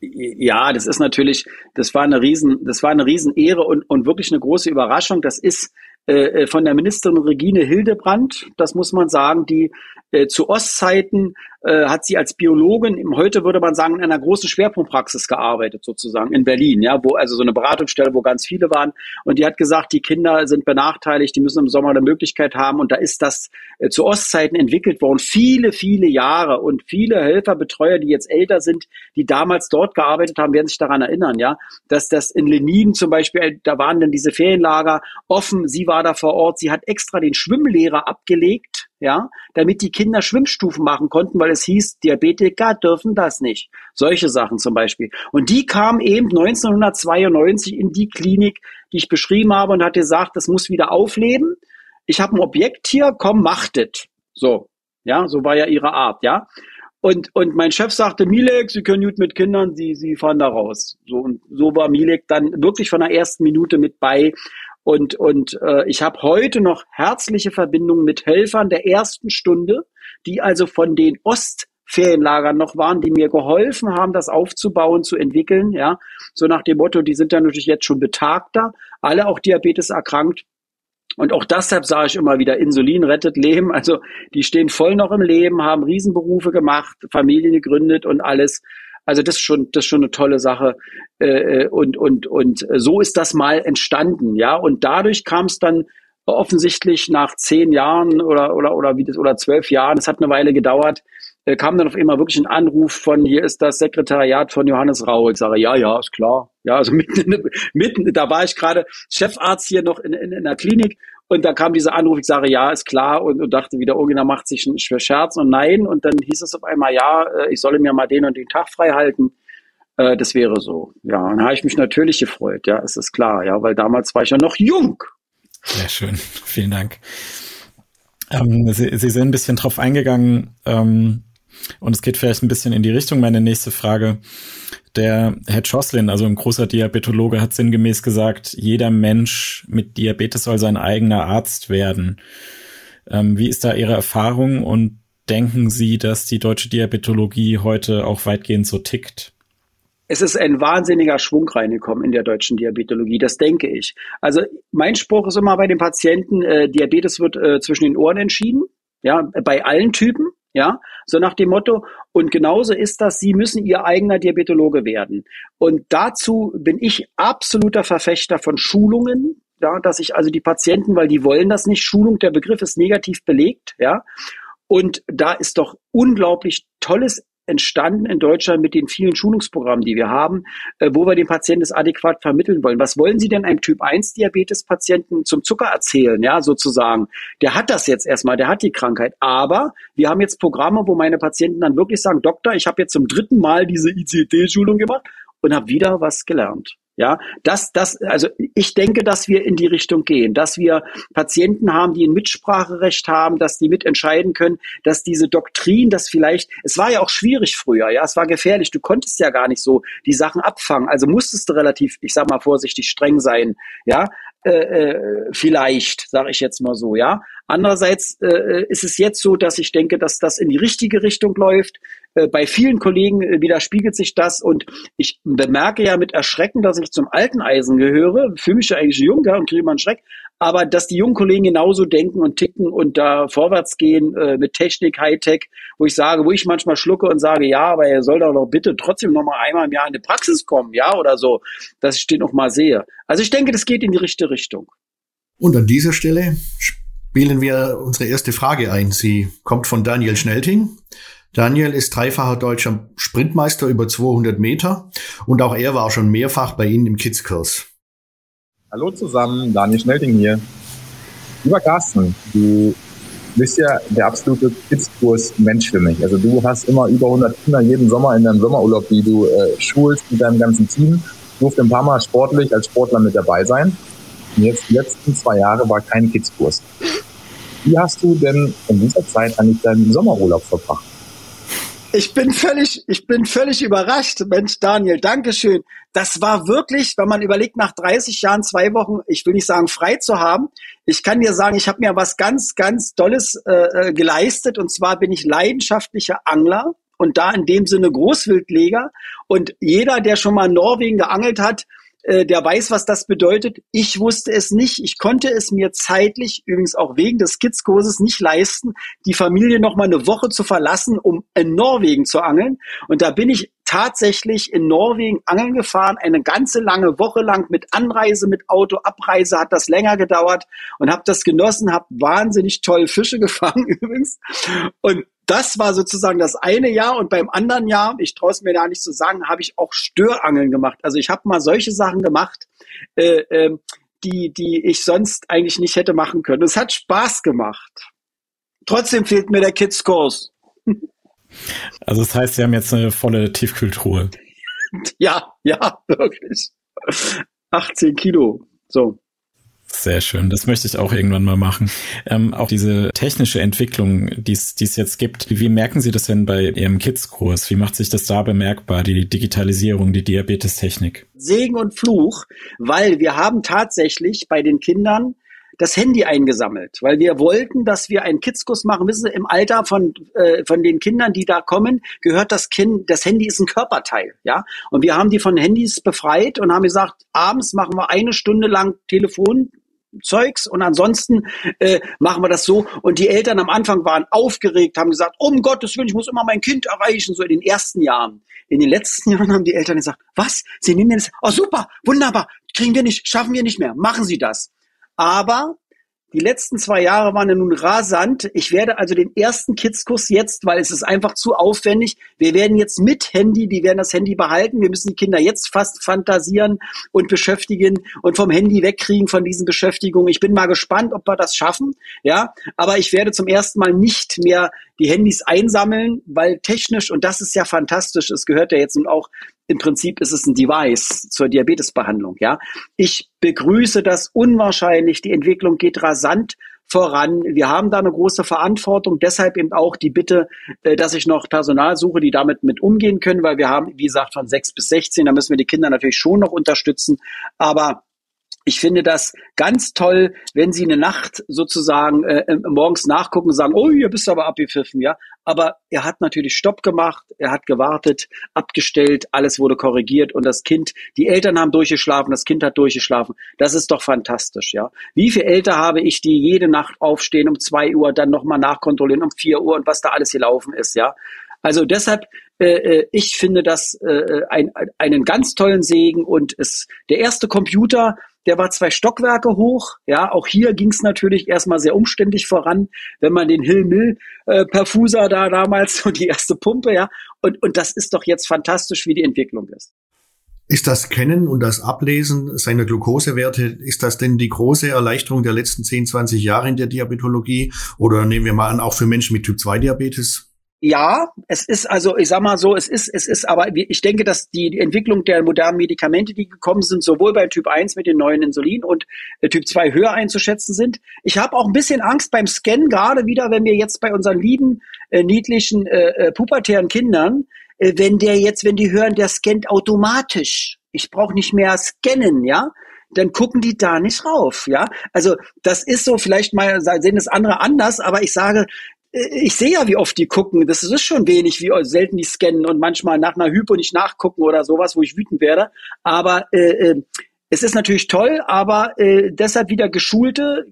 ja, das ist natürlich, das war eine riesen, das war eine riesen Ehre und, und wirklich eine große Überraschung. Das ist äh, äh von der Ministerin Regine Hildebrand, das muss man sagen, die äh, zu Ostzeiten äh, hat sie als Biologin, im, heute würde man sagen, in einer großen Schwerpunktpraxis gearbeitet, sozusagen, in Berlin, ja, wo also so eine Beratungsstelle, wo ganz viele waren. Und die hat gesagt, die Kinder sind benachteiligt, die müssen im Sommer eine Möglichkeit haben. Und da ist das äh, zu Ostzeiten entwickelt worden, viele, viele Jahre. Und viele Helfer, Betreuer, die jetzt älter sind, die damals dort gearbeitet haben, werden sich daran erinnern, ja, dass das in Lenin zum Beispiel, da waren dann diese Ferienlager offen, sie war da vor Ort, sie hat extra den Schwimmlehrer abgelegt, ja, damit die Kinder Schwimmstufen machen konnten, weil es hieß, Diabetiker dürfen das nicht. Solche Sachen zum Beispiel. Und die kam eben 1992 in die Klinik, die ich beschrieben habe und hat gesagt, das muss wieder aufleben. Ich habe ein Objekt hier, komm, macht es. So, ja, so war ja ihre Art, ja. Und, und mein Chef sagte, Milek, Sie können gut mit Kindern, Sie, Sie fahren da raus. So, und so war Milek dann wirklich von der ersten Minute mit bei. Und, und äh, ich habe heute noch herzliche Verbindungen mit Helfern der ersten Stunde, die also von den Ostferienlagern noch waren, die mir geholfen haben, das aufzubauen, zu entwickeln. Ja, so nach dem Motto, die sind ja natürlich jetzt schon betagter, alle auch Diabetes erkrankt. Und auch deshalb sage ich immer wieder, Insulin rettet Leben. Also die stehen voll noch im Leben, haben Riesenberufe gemacht, Familien gegründet und alles. Also das ist schon, das ist schon eine tolle Sache. Äh, äh, und, und, und so ist das mal entstanden, ja. Und dadurch kam es dann offensichtlich nach zehn Jahren oder, oder, oder wie das, oder zwölf Jahren, es hat eine Weile gedauert, äh, kam dann auf einmal wirklich ein Anruf von, hier ist das Sekretariat von Johannes Rau. Ich sage, ja, ja, ist klar. Ja, also (laughs) mitten, mitten da war ich gerade Chefarzt hier noch in, in, in der Klinik und da kam dieser Anruf, ich sage, ja, ist klar und, und dachte wieder, irgendjemand macht sich einen Scherz und nein. Und dann hieß es auf einmal, ja, äh, ich solle mir mal den und den Tag frei halten. Äh, das wäre so. Ja, und da habe ich mich natürlich gefreut, ja, es ist klar, ja, weil damals war ich ja noch jung. Sehr schön, vielen Dank. Ähm, Sie, Sie sind ein bisschen drauf eingegangen, ähm, und es geht vielleicht ein bisschen in die Richtung. Meine nächste Frage. Der Herr Choslin, also ein großer Diabetologe, hat sinngemäß gesagt, jeder Mensch mit Diabetes soll sein eigener Arzt werden. Ähm, wie ist da Ihre Erfahrung und denken Sie, dass die deutsche Diabetologie heute auch weitgehend so tickt? Es ist ein wahnsinniger Schwung reingekommen in der deutschen Diabetologie, das denke ich. Also mein Spruch ist immer bei den Patienten, äh, Diabetes wird äh, zwischen den Ohren entschieden, ja, bei allen Typen ja, so nach dem Motto. Und genauso ist das, Sie müssen Ihr eigener Diabetologe werden. Und dazu bin ich absoluter Verfechter von Schulungen, ja, dass ich also die Patienten, weil die wollen das nicht, Schulung, der Begriff ist negativ belegt, ja. Und da ist doch unglaublich tolles entstanden in Deutschland mit den vielen Schulungsprogrammen, die wir haben, äh, wo wir den Patienten das adäquat vermitteln wollen. Was wollen Sie denn einem Typ 1 Diabetes-Patienten zum Zucker erzählen, ja, sozusagen? Der hat das jetzt erstmal, der hat die Krankheit. Aber wir haben jetzt Programme, wo meine Patienten dann wirklich sagen, Doktor, ich habe jetzt zum dritten Mal diese ICT-Schulung gemacht und habe wieder was gelernt. Ja, das, das, also ich denke, dass wir in die Richtung gehen, dass wir Patienten haben, die ein Mitspracherecht haben, dass die mitentscheiden können, dass diese Doktrin, das vielleicht, es war ja auch schwierig früher, ja, es war gefährlich, du konntest ja gar nicht so die Sachen abfangen, also musstest du relativ, ich sag mal vorsichtig streng sein, ja, äh, äh, vielleicht, sage ich jetzt mal so, ja. Andererseits äh, ist es jetzt so, dass ich denke, dass das in die richtige Richtung läuft. Äh, bei vielen Kollegen äh, widerspiegelt sich das und ich bemerke ja mit Erschrecken, dass ich zum alten Eisen gehöre, fühle mich ja eigentlich jung ja, und kriege mal einen Schreck, aber dass die jungen Kollegen genauso denken und ticken und da vorwärts gehen äh, mit Technik, Hightech, wo ich sage, wo ich manchmal schlucke und sage, ja, aber er soll doch noch bitte trotzdem noch mal einmal im Jahr in die Praxis kommen, ja, oder so, dass ich den noch mal sehe. Also ich denke, das geht in die richtige Richtung. Und an dieser Stelle spielen wir unsere erste Frage ein. Sie kommt von Daniel Schnelting. Daniel ist dreifacher deutscher Sprintmeister über 200 Meter und auch er war schon mehrfach bei Ihnen im Kids-Kurs. Hallo zusammen, Daniel Schnelting hier. Lieber Carsten, du bist ja der absolute Kids-Kurs-Mensch für mich. Also du hast immer über 100 Kinder jeden Sommer in deinem Sommerurlaub, die du äh, schulst mit deinem ganzen Team. Ich durfte ein paar Mal sportlich als Sportler mit dabei sein. Und jetzt die letzten zwei Jahre war kein Kids-Kurs. Wie hast du denn in dieser Zeit eigentlich deinen Sommerurlaub verbracht? Ich bin völlig, ich bin völlig überrascht. Mensch, Daniel, Dankeschön. Das war wirklich, wenn man überlegt, nach 30 Jahren zwei Wochen, ich will nicht sagen frei zu haben. Ich kann dir sagen, ich habe mir was ganz, ganz Tolles äh, äh, geleistet. Und zwar bin ich leidenschaftlicher Angler und da in dem Sinne Großwildleger. Und jeder, der schon mal in Norwegen geangelt hat, äh, der weiß, was das bedeutet. Ich wusste es nicht. Ich konnte es mir zeitlich, übrigens auch wegen des Kidskurses, nicht leisten, die Familie noch mal eine Woche zu verlassen, um in Norwegen zu angeln. Und da bin ich tatsächlich in Norwegen angeln gefahren, eine ganze lange Woche lang mit Anreise, mit Auto, Abreise hat das länger gedauert und habe das genossen, habe wahnsinnig toll Fische (laughs) gefangen übrigens. Und das war sozusagen das eine Jahr und beim anderen Jahr, ich traue es mir da nicht zu sagen, habe ich auch Störangeln gemacht. Also ich habe mal solche Sachen gemacht, äh, äh, die, die ich sonst eigentlich nicht hätte machen können. Es hat Spaß gemacht. Trotzdem fehlt mir der Kids-Kurs. (laughs) Also das heißt, Sie haben jetzt eine volle Tiefkühltruhe. Ja, ja, wirklich. 18 Kilo. So. Sehr schön, das möchte ich auch irgendwann mal machen. Ähm, auch diese technische Entwicklung, die es jetzt gibt, wie merken Sie das denn bei Ihrem Kids-Kurs? Wie macht sich das da bemerkbar, die Digitalisierung, die Diabetestechnik? Segen und Fluch, weil wir haben tatsächlich bei den Kindern das Handy eingesammelt, weil wir wollten, dass wir einen Kidskurs machen. Wissen Sie, im Alter von, äh, von den Kindern, die da kommen, gehört das Kind, das Handy ist ein Körperteil, ja. Und wir haben die von Handys befreit und haben gesagt, abends machen wir eine Stunde lang Telefon, Zeugs und ansonsten äh, machen wir das so. Und die Eltern am Anfang waren aufgeregt, haben gesagt, um Gottes Willen, ich muss immer mein Kind erreichen, so in den ersten Jahren. In den letzten (laughs) Jahren haben die Eltern gesagt, was? Sie nehmen das? Oh super, wunderbar, kriegen wir nicht, schaffen wir nicht mehr, machen Sie das. Aber die letzten zwei Jahre waren ja nun rasant. Ich werde also den ersten Kidskurs jetzt, weil es ist einfach zu aufwendig. Wir werden jetzt mit Handy, die werden das Handy behalten. Wir müssen die Kinder jetzt fast fantasieren und beschäftigen und vom Handy wegkriegen von diesen Beschäftigungen. Ich bin mal gespannt, ob wir das schaffen. Ja, aber ich werde zum ersten Mal nicht mehr die Handys einsammeln, weil technisch, und das ist ja fantastisch, es gehört ja jetzt nun auch im Prinzip ist es ein Device zur Diabetesbehandlung, ja. Ich begrüße das unwahrscheinlich. Die Entwicklung geht rasant voran. Wir haben da eine große Verantwortung. Deshalb eben auch die Bitte, äh, dass ich noch Personal suche, die damit mit umgehen können, weil wir haben, wie gesagt, von sechs bis sechzehn. Da müssen wir die Kinder natürlich schon noch unterstützen. Aber ich finde das ganz toll, wenn Sie eine Nacht sozusagen äh, äh, morgens nachgucken und sagen, oh, hier bist du aber abgepfiffen, ja. Aber er hat natürlich Stopp gemacht, er hat gewartet, abgestellt, alles wurde korrigiert und das Kind, die Eltern haben durchgeschlafen, das Kind hat durchgeschlafen. Das ist doch fantastisch, ja. Wie viele Eltern habe ich, die jede Nacht aufstehen um zwei Uhr, dann nochmal nachkontrollieren um vier Uhr und was da alles gelaufen ist, ja. Also deshalb Äh, äh, ich finde das äh, ein, einen ganz tollen Segen und es, der erste Computer, der war zwei Stockwerke hoch. Ja, auch hier ging es natürlich erstmal sehr umständlich voran, wenn man den Hill-Mill äh, Perfuser da damals und die erste Pumpe, ja. Und, und das ist doch jetzt fantastisch, wie die Entwicklung ist. Ist das Kennen und das Ablesen seiner Glukosewerte, ist das denn die große Erleichterung der letzten 10, 20 Jahre in der Diabetologie? Oder nehmen wir mal an, auch für Menschen mit Typ 2 Diabetes? Ja, es ist also, ich sag mal so, es ist, es ist, aber ich denke, dass die Entwicklung der modernen Medikamente, die gekommen sind, sowohl bei Typ 1 mit den neuen Insulin und äh, Typ 2 höher einzuschätzen sind. Ich habe auch ein bisschen Angst beim Scan, gerade wieder, wenn wir jetzt bei unseren lieben, äh, niedlichen, äh, äh pubertären Kindern, äh, wenn der jetzt, wenn die hören, der scannt automatisch. Ich brauche nicht mehr scannen, ja dann gucken die da nicht rauf, ja. Also das ist so, vielleicht mal sehen es andere anders, aber ich sage, ich sehe ja, wie oft die gucken. Das ist schon wenig, wie selten die scannen und manchmal nach einer Hypo nicht nachgucken oder sowas, wo ich wütend werde. Aber äh, äh, es ist natürlich toll, aber äh, deshalb wieder geschulte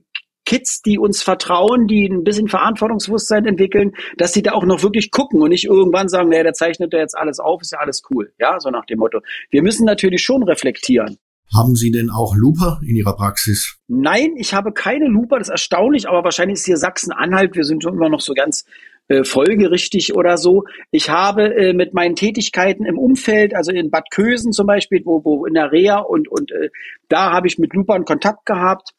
Kids, die uns vertrauen, die ein bisschen Verantwortungsbewusstsein entwickeln, dass sie da auch noch wirklich gucken und nicht irgendwann sagen, naja, der zeichnet da jetzt alles auf, ist ja alles cool. Ja, so nach dem Motto. Wir müssen natürlich schon reflektieren. Haben Sie denn auch Looper in Ihrer Praxis? Nein, ich habe keine Looper, das ist erstaunlich, aber wahrscheinlich ist hier Sachsen-Anhalt, wir sind immer noch so ganz äh, folgerichtig oder so. Ich habe äh, mit meinen Tätigkeiten im Umfeld, also in Bad Kösen zum Beispiel, wo, wo in der Reha und, und äh, da habe ich mit Loopern Kontakt gehabt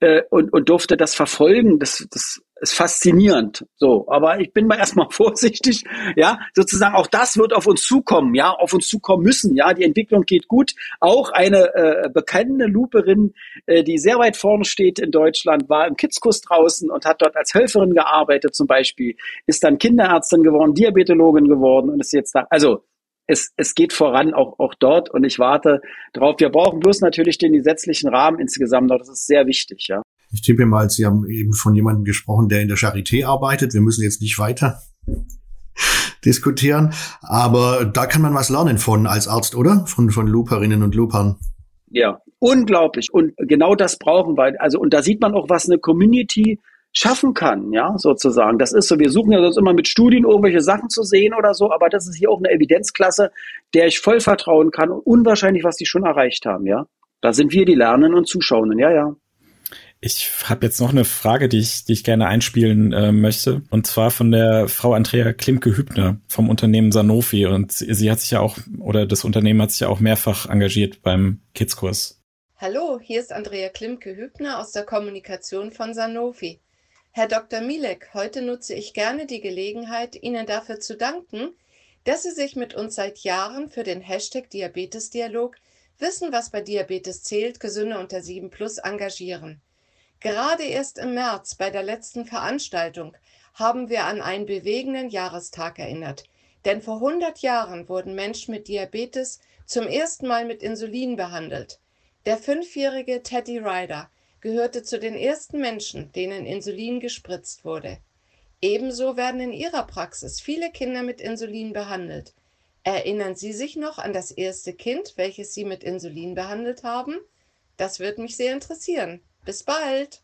äh, und, und durfte das verfolgen. Das, das ist faszinierend. So, aber ich bin mal (laughs) erstmal vorsichtig. Ja, sozusagen auch das wird auf uns zukommen. Ja, auf uns zukommen müssen. Ja, die Entwicklung geht gut. Auch eine äh, bekannte Looperin, äh, die sehr weit vorne steht in Deutschland, war im Kitzkurs draußen und hat dort als Helferin gearbeitet zum Beispiel, ist dann Kinderärztin geworden, Diabetologin geworden und ist jetzt da. Also es, es geht voran auch, auch dort und ich warte drauf. Wir brauchen bloß natürlich den gesetzlichen Rahmen insgesamt. Das ist sehr wichtig, ja. Ich tippe mal, Sie haben eben von jemandem gesprochen, der in der Charité arbeitet. Wir müssen jetzt nicht weiter (laughs) diskutieren, aber da kann man was lernen von als Arzt, oder? Von, von Looperinnen und Loopern. Ja, unglaublich. Und genau das brauchen wir. Also, und da sieht man auch, was eine Community schaffen kann, ja, sozusagen. Das ist so, wir suchen ja sonst immer mit Studien irgendwelche Sachen zu sehen oder so, aber das ist hier auch eine Evidenzklasse, der ich voll vertrauen kann und unwahrscheinlich, was die schon erreicht haben, ja. Da sind wir die Lernenden und Zuschauenden, ja, ja. Ich habe jetzt noch eine Frage, die ich, die ich gerne einspielen äh, möchte. Und zwar von der Frau Andrea Klimke-Hübner vom Unternehmen Sanofi. Und sie, sie, hat sich ja auch, oder das Unternehmen hat sich ja auch mehrfach engagiert beim Kids-Kurs. Hallo, hier ist Andrea Klimke-Hübner aus der Kommunikation von Sanofi. Herr Dr. Milek, heute nutze ich gerne die Gelegenheit, Ihnen dafür zu danken, dass Sie sich mit uns seit Jahren für den Hashtag Diabetesdialog Wissen, was bei Diabetes zählt, Gesünde unter 7 Plus engagieren. Gerade erst im März bei der letzten Veranstaltung haben wir an einen bewegenden Jahrestag erinnert. Denn vor 100 Jahren wurden Menschen mit Diabetes zum ersten Mal mit Insulin behandelt. Der fünfjährige Teddy Ryder gehörte zu den ersten Menschen, denen Insulin gespritzt wurde. Ebenso werden in Ihrer Praxis viele Kinder mit Insulin behandelt. Erinnern Sie sich noch an das erste Kind, welches Sie mit Insulin behandelt haben? Das würde mich sehr interessieren. Bis bald.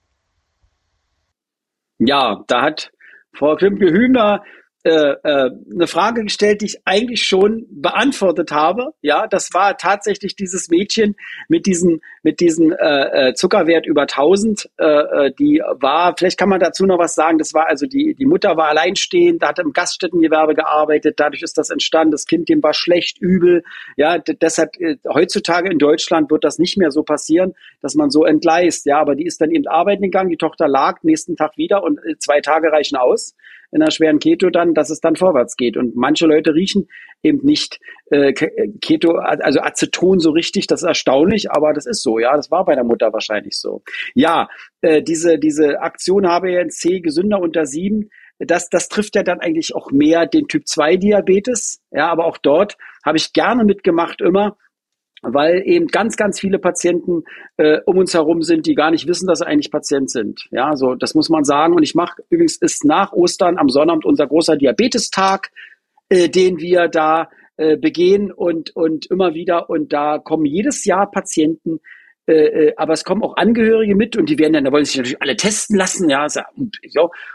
Ja, da hat Frau Klimke-Hübner äh, äh, eine Frage gestellt, die ich eigentlich schon beantwortet habe. Ja, das war tatsächlich dieses Mädchen mit diesem mit diesem äh, äh Zuckerwert über 1000. Äh, äh, die war, vielleicht kann man dazu noch was sagen. Das war also die die Mutter war alleinstehend, hat im Gaststättengewerbe gearbeitet. Dadurch ist das entstanden. Das Kind dem war schlecht, übel. Ja, deshalb äh, heutzutage in Deutschland wird das nicht mehr so passieren, dass man so entgleist. Ja, aber die ist dann eben arbeiten gegangen. Die Tochter lag nächsten Tag wieder und äh, zwei Tage reichen aus in einer schweren Keto dann, dass es dann vorwärts geht. Und manche Leute riechen eben nicht äh, Keto, also Aceton so richtig, das ist erstaunlich, aber das ist so, ja, das war bei der Mutter wahrscheinlich so. Ja, äh, diese, diese Aktion HbA1c gesünder unter sieben, das, das trifft ja dann eigentlich auch mehr den Typ 2 Diabetes. Ja, aber auch dort habe ich gerne mitgemacht immer, weil eben ganz, ganz viele Patienten äh, um uns herum sind, die gar nicht wissen, dass sie eigentlich Patient sind. Ja, so das muss man sagen. Und ich mache übrigens ist nach Ostern am Sonnabend unser großer Diabetestag, äh, den wir da äh, begehen und und immer wieder und da kommen jedes Jahr Patienten, äh, äh, aber es kommen auch Angehörige mit und die werden dann, da wollen sich natürlich alle testen lassen, ja,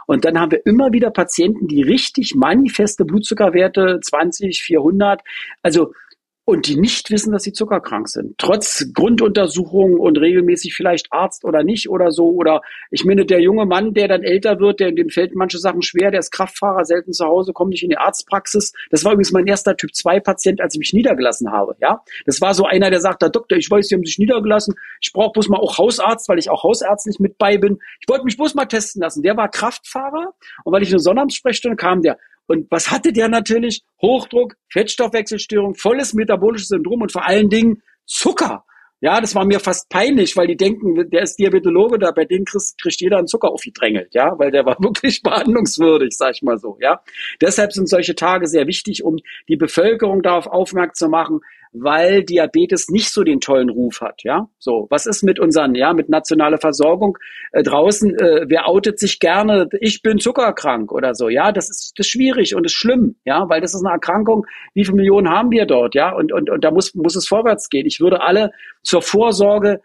und, dann haben wir immer wieder Patienten, die richtig manifeste Blutzuckerwerte 20, 400, also und die nicht wissen, dass sie zuckerkrank sind. Trotz Grunduntersuchungen und regelmäßig vielleicht Arzt oder nicht oder so. Oder ich meine, der junge Mann, der dann älter wird, der, dem fällt manche Sachen schwer, der ist Kraftfahrer, selten zu Hause, kommt nicht in die Arztpraxis. Das war übrigens mein erster Typ 2 Patient, als ich mich niedergelassen habe. Ja, Das war so einer, der sagt, der Doktor, ich weiß, Sie haben sich niedergelassen. Ich brauche bloß mal auch Hausarzt, weil ich auch hausärztlich mit bei bin. Ich wollte mich bloß mal testen lassen. Der war Kraftfahrer und weil ich eine Sonnabendssprechstunde kam, der, und was hatte der natürlich? Hochdruck, Fettstoffwechselstörung, volles metabolisches Syndrom und vor allen Dingen Zucker. Ja, das war mir fast peinlich, weil die denken, der ist Diabetologe, da bei denen kriegt, kriegt jeder einen Zucker aufgedrängelt, ja, weil der war (laughs) wirklich behandlungswürdig, sag ich mal so, ja. Deshalb sind solche Tage sehr wichtig, um die Bevölkerung darauf aufmerksam zu machen, weil Diabetes nicht so den tollen Ruf hat, ja. So, was ist mit unseren, ja, mit nationaler Versorgung äh, draußen? Äh, wer outet sich gerne? Ich bin zuckerkrank oder so, ja. Das ist, das ist schwierig und ist schlimm, ja, weil das ist eine Erkrankung. Wie viele Millionen haben wir dort, ja? Und und und da muss muss es vorwärts gehen. Ich würde alle zur Vorsorge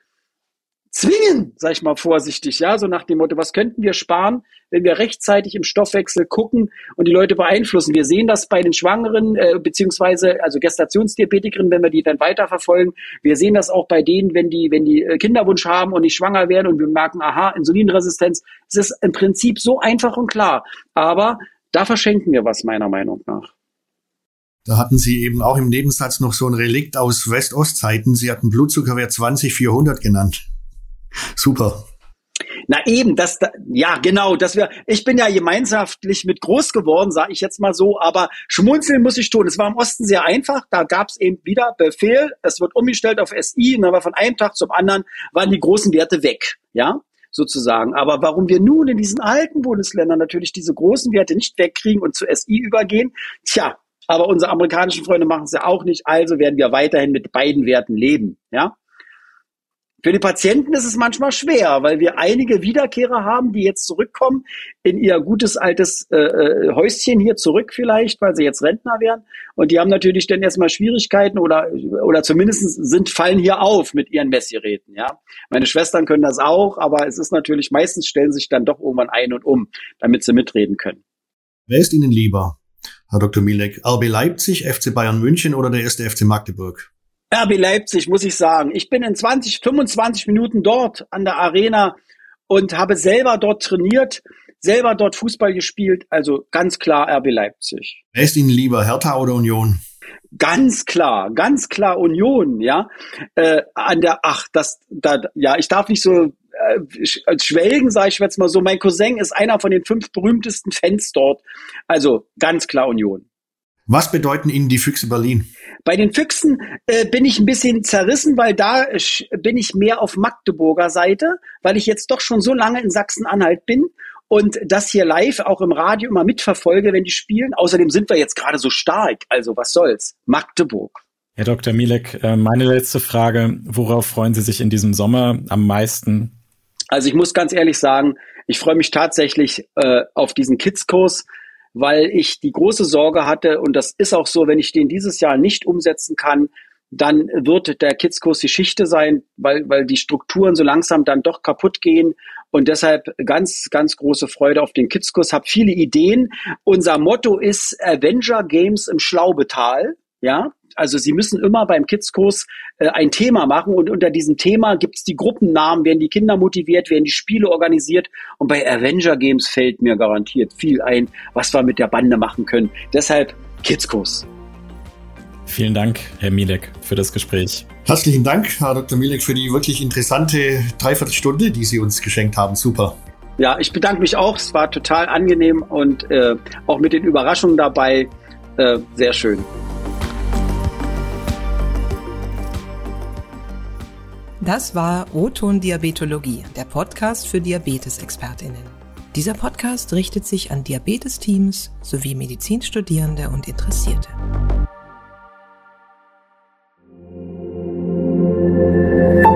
zwingen, sag ich mal vorsichtig, ja, so nach dem Motto, was könnten wir sparen, wenn wir rechtzeitig im Stoffwechsel gucken und die Leute beeinflussen. Wir sehen das bei den Schwangeren, äh, beziehungsweise also Gestationsdiabetikerinnen, wenn wir die dann weiterverfolgen. Wir sehen das auch bei denen, wenn die, wenn die äh, Kinderwunsch haben und nicht schwanger werden und wir merken, aha, Insulinresistenz. Es ist im Prinzip so einfach und klar. Aber da verschenken wir was, meiner Meinung nach. Da hatten Sie eben auch im Nebensatz noch so ein Relikt aus West-Ost-Zeiten. Sie hatten Blutzuckerwert 20 400 genannt. Super. Na eben, das, ja genau, dass wir, ich bin ja gemeinschaftlich mit groß geworden, sage ich jetzt mal so, aber schmunzeln muss ich tun. Es war im Osten sehr einfach, da gab es eben wieder Befehl, es wird umgestellt auf SI, und war von einem Tag zum anderen waren die großen Werte weg, ja, sozusagen. Aber warum wir nun in diesen alten Bundesländern natürlich diese großen Werte nicht wegkriegen und zu SI übergehen, tja, aber unsere amerikanischen Freunde machen es ja auch nicht, also werden wir weiterhin mit beiden Werten leben, ja. Für die Patienten ist es manchmal schwer, weil wir einige Wiederkehrer haben, die jetzt zurückkommen in ihr gutes altes äh, äh, Häuschen hier zurück vielleicht, weil sie jetzt Rentner werden. Und die haben natürlich dann erstmal Schwierigkeiten oder, oder zumindest sind, fallen hier auf mit ihren Messgeräten. Ja, Meine Schwestern können das auch, aber es ist natürlich, meistens stellen sich dann doch irgendwann ein und um, damit sie mitreden können. Wer ist Ihnen lieber, Herr Dr. Milek? RB Leipzig, FC Bayern München oder der erste FC Magdeburg? RB Leipzig, muss ich sagen. Ich bin in 20, 25 Minuten dort an der Arena und habe selber dort trainiert, selber dort Fußball gespielt. Also ganz klar RB Leipzig. Wer ist Ihnen lieber, Hertha oder Union? Ganz klar, ganz klar Union, ja. Äh, an der, ach, das, da, ja, ich darf nicht so äh, schwelgen, sage ich jetzt mal so. Mein Cousin ist einer von den fünf berühmtesten Fans dort. Also ganz klar Union. Was bedeuten Ihnen die Füchse Berlin? Bei den Füchsen äh, bin ich ein bisschen zerrissen, weil da äh, bin ich mehr auf Magdeburger Seite, weil ich jetzt doch schon so lange in Sachsen-Anhalt bin und das hier live auch im Radio immer mitverfolge, wenn die spielen. Außerdem sind wir jetzt gerade so stark. Also was soll's? Magdeburg. Herr Dr. Milek, äh, meine letzte Frage. Worauf freuen Sie sich in diesem Sommer am meisten? Also ich muss ganz ehrlich sagen, ich freue mich tatsächlich äh, auf diesen Kids-Kurs weil ich die große Sorge hatte, und das ist auch so, wenn ich den dieses Jahr nicht umsetzen kann, dann wird der Kidskurs Geschichte sein, weil, weil die Strukturen so langsam dann doch kaputt gehen. Und deshalb ganz, ganz große Freude auf den Kidskurs. Hab viele Ideen. Unser Motto ist Avenger Games im Schlaubetal. Ja, also Sie müssen immer beim Kidskurs äh, ein Thema machen und unter diesem Thema gibt es die Gruppennamen, werden die Kinder motiviert, werden die Spiele organisiert und bei Avenger Games fällt mir garantiert viel ein, was wir mit der Bande machen können. Deshalb Kidskurs. Vielen Dank, Herr Milek, für das Gespräch. Herzlichen Dank, Herr Dr. Milek, für die wirklich interessante Dreiviertelstunde, die Sie uns geschenkt haben. Super. Ja, ich bedanke mich auch. Es war total angenehm und äh, auch mit den Überraschungen dabei. Äh, sehr schön. Das war O-Ton Diabetologie, der Podcast für Diabetesexpertinnen. Dieser Podcast richtet sich an Diabetesteams sowie Medizinstudierende und Interessierte. Musik